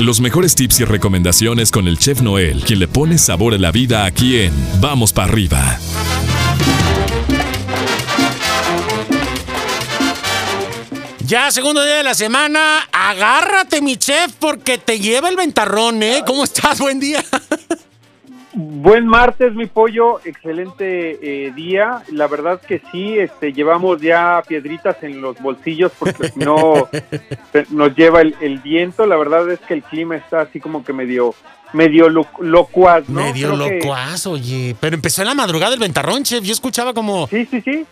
Los mejores tips y recomendaciones con el chef Noel, quien le pone sabor a la vida aquí en Vamos para arriba. Ya, segundo día de la semana, agárrate mi chef porque te lleva el ventarrón, ¿eh? ¿Cómo estás? Buen día. Buen martes, mi pollo, excelente eh, día. La verdad que sí, este, llevamos ya piedritas en los bolsillos porque si no nos lleva el, viento. La verdad es que el clima está así como que medio, medio locuaz, ¿no? Medio locuaz, oye. Pero empezó en la madrugada el ventarrón, chef. Yo escuchaba como. Sí, sí, sí.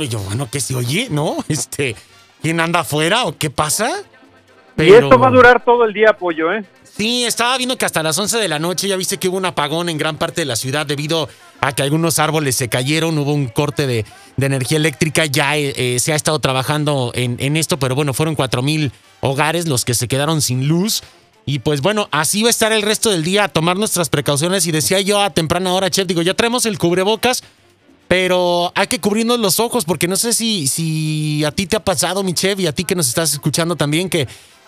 y yo, bueno, que se oye, ¿no? Este, ¿quién anda afuera o qué pasa? Y esto va a durar todo el día, pollo, ¿eh? Sí, estaba viendo que hasta las 11 de la noche ya viste que hubo un apagón en gran parte de la ciudad debido a que algunos árboles se cayeron, hubo un corte de, energía eléctrica, ya eh, eh, se ha estado trabajando en, esto, pero bueno, fueron 4.000 hogares los que se quedaron sin luz. Y pues bueno, así va a estar el resto del día a tomar nuestras precauciones. Y decía yo a temprana hora, chef, digo, ya traemos el cubrebocas, pero hay que cubrirnos los ojos porque no sé si, si a ti te ha pasado, mi chef, y a ti que nos estás escuchando también, que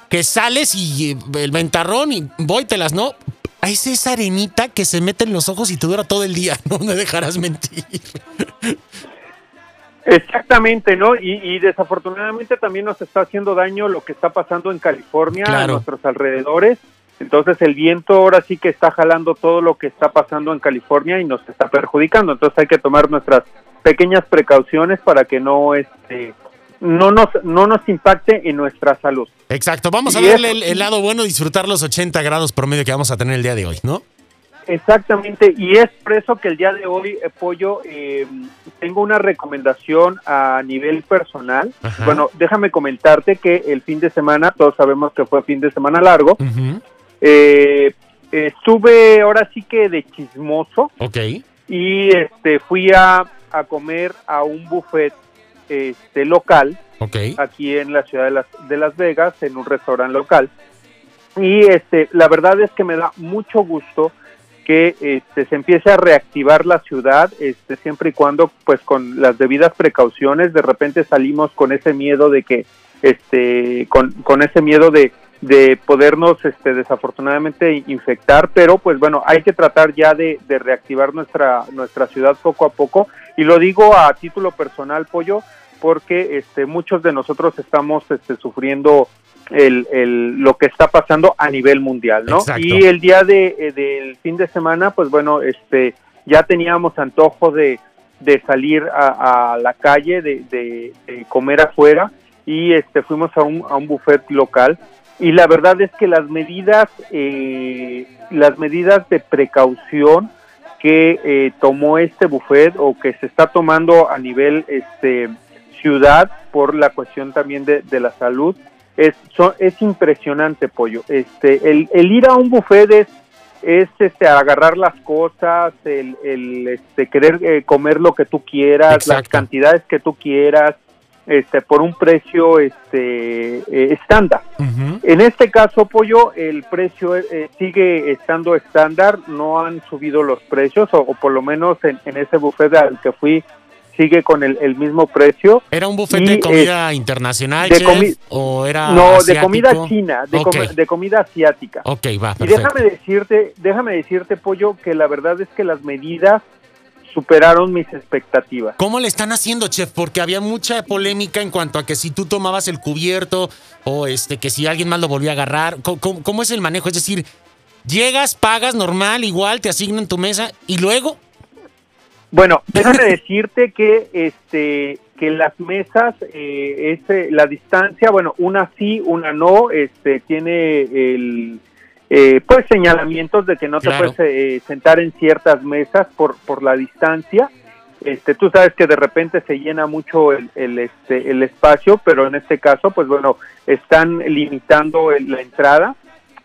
que sales y eh, el ventarrón y voy, te las no. Es esa arenita que se mete en los ojos y te dura todo el día, no me dejarás mentir. Exactamente, ¿no? Y, desafortunadamente también nos está haciendo daño lo que está pasando en California, a nuestros alrededores. Entonces el viento ahora sí que está jalando todo lo que está pasando en California y nos está perjudicando. Entonces hay que tomar nuestras pequeñas precauciones para que no este, no nos, no nos impacte en nuestra salud. Exacto, vamos a ver el, lado bueno, disfrutar los 80 grados promedio que vamos a tener el día de hoy, ¿no? Exactamente, y es por eso que el día de hoy, eh, Pollo, eh, tengo una recomendación a nivel personal. Bueno, déjame comentarte que el fin de semana, todos sabemos que fue fin de semana largo, eh, estuve ahora sí que de chismoso. Ok. Y este, fui a, a comer a un buffet este local aquí en la ciudad de Las, de Las Vegas en un restaurante local. Y este la verdad es que me da mucho gusto que este, se empiece a reactivar la ciudad este siempre y cuando pues con las debidas precauciones de repente salimos con ese miedo de que este con, con ese miedo de de podernos este desafortunadamente infectar pero pues bueno hay que tratar ya de, de reactivar nuestra nuestra ciudad poco a poco y lo digo a título personal pollo porque este, muchos de nosotros estamos este, sufriendo el, el, lo que está pasando a nivel mundial, ¿no? Y el día de, eh, del fin de semana, pues bueno, este, ya teníamos antojo de, de salir a, a la calle, de, de, comer afuera y este, fuimos a un, a un buffet local y la verdad es que las medidas, eh, las medidas de precaución que eh, tomó este buffet o que se está tomando a nivel este ciudad por la cuestión también de, la salud. Es, es impresionante, Pollo. Este, el, el ir a un buffet es, es este, agarrar las cosas, el, el este, querer eh, comer lo que tú quieras, las cantidades que tú quieras, este, por un precio este, eh, estándar. En este caso, Pollo, el precio eh, sigue estando estándar, no han subido los precios, o, por lo menos en, en ese buffet al que fui sigue con el, mismo precio. ¿Era un buffet de comida internacional, o era No, de comida china, de, comida asiática. Ok, va, Y déjame decirte, déjame decirte, Pollo, que la verdad es que las medidas superaron mis expectativas. ¿Cómo le están haciendo, chef? Porque había mucha polémica en cuanto a que si tú tomabas el cubierto o este que si alguien más lo volvía a agarrar. ¿Cómo, cómo es el manejo? Es decir, llegas, pagas normal, igual, te asignan tu mesa y luego bueno, déjame decirte que este que las mesas eh, eh, la distancia, bueno, una sí, una no, este tiene el eh, pues señalamientos de que no te puedes eh, sentar en ciertas mesas por por la distancia. Este, tú sabes que de repente se llena mucho el, el, este, el espacio, pero en este caso, pues bueno, están limitando la entrada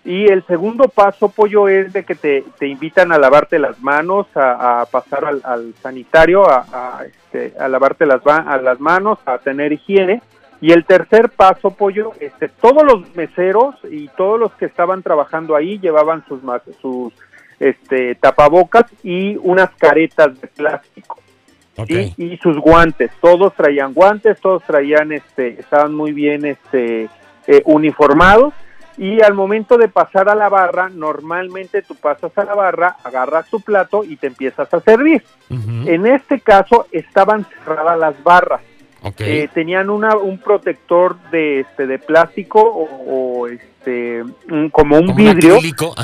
y el segundo paso, Pollo, es de que te, te invitan a lavarte las manos, a, pasar al, sanitario, a, este, a lavarte las, a las manos, a tener higiene. Y el tercer paso, Pollo, este, todos los meseros y todos los que estaban trabajando ahí llevaban sus, sus este, tapabocas y unas caretas de plástico. Y, sus guantes, todos traían guantes, todos traían, este, estaban muy bien este, eh, uniformados y al momento de pasar a la barra, normalmente tú pasas a la barra, agarras tu plato y te empiezas a servir. En este caso estaban cerradas las barras. Eh, tenían una, un protector de este de plástico o, este como un vidrio,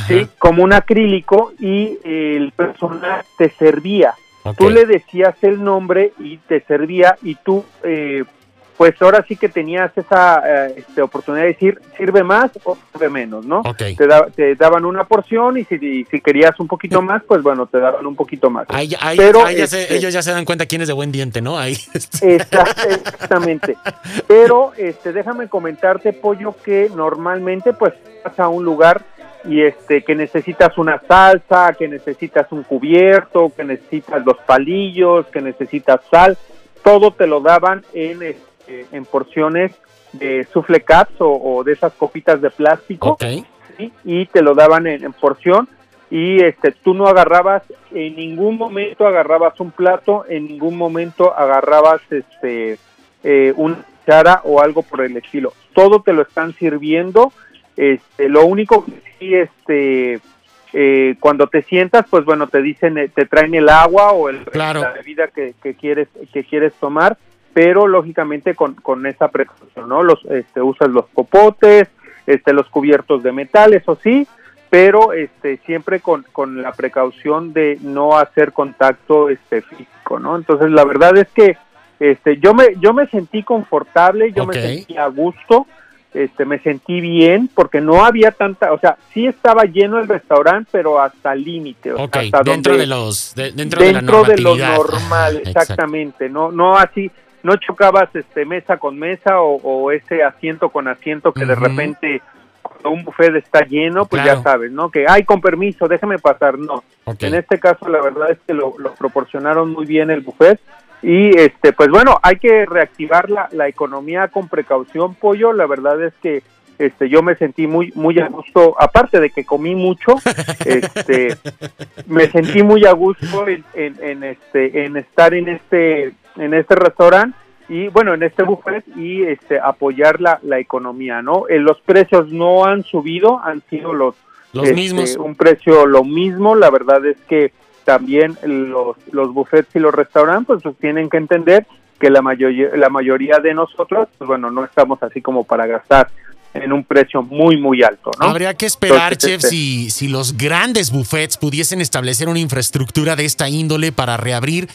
¿sí? como un acrílico y el personal te servía. Tú le decías el nombre y te servía y tú eh, pues ahora sí que tenías esa eh, este, oportunidad de decir, sirve más o sirve menos, ¿no? Te, te, daban una porción y si, si, querías un poquito más, pues bueno, te daban un poquito más. Pero este ellos ya se dan cuenta quién es de buen diente, ¿no? Ahí. Exactamente. Pero este, déjame comentarte, Pollo, que normalmente pues vas a un lugar y este que necesitas una salsa, que necesitas un cubierto, que necesitas los palillos, que necesitas sal, todo te lo daban en este, eh, en porciones de souffle caps o, de esas copitas de plástico. Y te lo daban en, porción. Y este tú no agarrabas en ningún momento agarrabas un plato en ningún momento agarrabas este eh, una cara o algo por el estilo. Todo te lo están sirviendo. Este lo único que sí este eh, cuando te sientas pues bueno te dicen te traen el agua o el la bebida que, que quieres que quieres tomar pero lógicamente con, con esa precaución, ¿no? Los, este, usas los popotes, este, los cubiertos de metal, eso sí, pero este, siempre con, con la precaución de no hacer contacto este, físico, ¿no? Entonces la verdad es que este, yo, me, yo me sentí confortable, yo me sentí a gusto, este, me sentí bien porque no había tanta, o sea, sí estaba lleno el restaurante, pero hasta límite, hasta dentro de los dentro, de, lo normal, exactamente, no no así no chocabas este mesa con mesa o, ese asiento con asiento que de repente cuando un buffet está lleno, pues ya sabes, ¿no? Que, ay, con permiso, déjame pasar. No, en este caso la verdad es que lo, proporcionaron muy bien el buffet y este pues bueno hay que reactivar la, la economía con precaución pollo la verdad es que este yo me sentí muy muy a gusto aparte de que comí mucho este me sentí muy a gusto en, en, este en estar en este en este restaurante y bueno, en este buffet y este apoyar la, la economía, ¿no? Eh, los precios no han subido, han sido los, los este, mismos. Un precio lo mismo, la verdad es que también los, los buffets y los restaurantes pues, tienen que entender que la mayoría, la mayoría de nosotros, pues bueno, no estamos así como para gastar en un precio muy, muy alto. ¿no? Habría que esperar, chef, este si, si los grandes buffets pudiesen establecer una infraestructura de esta índole para reabrir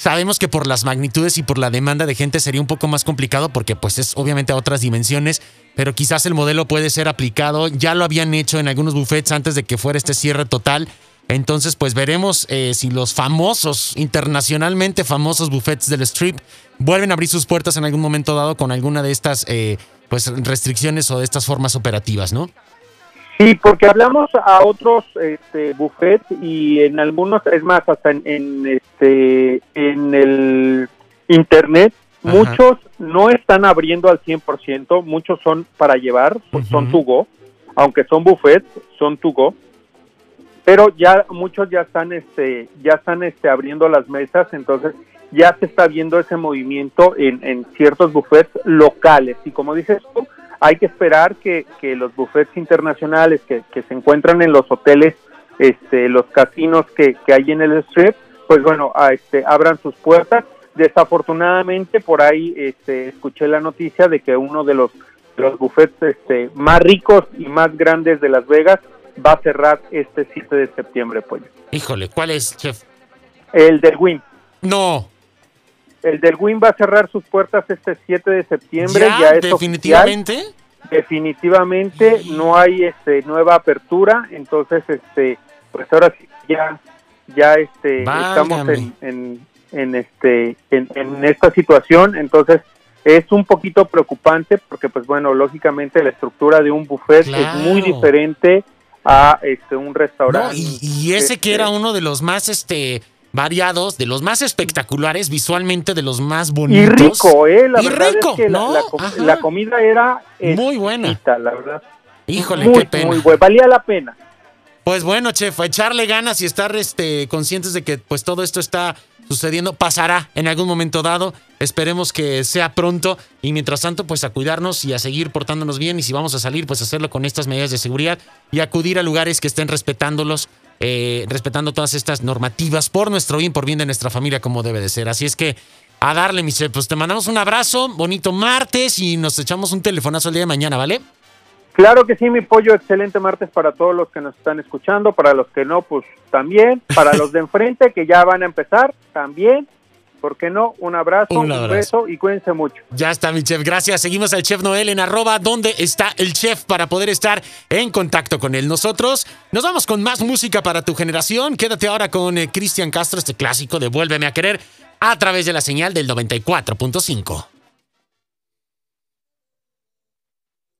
Sabemos que por las magnitudes y por la demanda de gente sería un poco más complicado porque pues es obviamente a otras dimensiones, pero quizás el modelo puede ser aplicado. Ya lo habían hecho en algunos buffets antes de que fuera este cierre total. Entonces pues veremos eh, si los famosos, internacionalmente famosos buffets del strip vuelven a abrir sus puertas en algún momento dado con alguna de estas eh, pues restricciones o de estas formas operativas, ¿no? Sí, porque hablamos a otros este, buffets y en algunos, es más, hasta en, este, en el internet, muchos no están abriendo al 100%, muchos son para llevar, pues son to go, aunque son buffets, son to go, pero ya muchos ya están, este, ya están este, abriendo las mesas, entonces ya se está viendo ese movimiento en, en ciertos buffets locales y como dices tú, hay que esperar que, los buffets internacionales que, se encuentran en los hoteles, este, los casinos que, hay en el strip, pues bueno, este, abran sus puertas. Desafortunadamente, por ahí este, escuché la noticia de que uno de los, los buffets este, más ricos y más grandes de Las Vegas va a cerrar este 7 de septiembre, pues. Híjole, ¿cuál es, chef? El del Wim. No. El del WIN va a cerrar sus puertas este 7 de septiembre. ¿Ya? definitivamente. Definitivamente no hay este nueva apertura, entonces este pues ahora sí ya ya este estamos en, en, este en, esta situación, entonces es un poquito preocupante porque pues bueno, lógicamente la estructura de un buffet es muy diferente a este un restaurante. y, y, ese que era este uno de los más este variados, de los más espectaculares visualmente, de los más bonitos. Y rico, ¿eh? La verdad es que la, comida era muy buena. La verdad. Híjole, qué pena. Muy buena, valía la pena. Pues bueno, chef, a echarle ganas y estar este, conscientes de que pues todo esto está sucediendo, pasará en algún momento dado. Esperemos que sea pronto y mientras tanto pues a cuidarnos y a seguir portándonos bien y si vamos a salir pues hacerlo con estas medidas de seguridad y acudir a lugares que estén respetándolos, eh, respetando todas estas normativas por nuestro bien, por bien de nuestra familia como debe de ser. Así es que a darle, mi chef, pues te mandamos un abrazo, bonito martes y nos echamos un telefonazo el día de mañana, ¿vale? Claro que sí, mi pollo, excelente martes para todos los que nos están escuchando, para los que no, pues también, para los de enfrente que ya van a empezar, también. ¿Por qué no? Un abrazo, un, beso y cuídense mucho. Ya está, mi chef. Gracias. Seguimos al chef Noel en arroba donde está el chef para poder estar en contacto con él. Nosotros nos vamos con más música para tu generación. Quédate ahora con eh, Cristian Castro, este clásico de Vuélveme a querer a través de la señal del 94.5.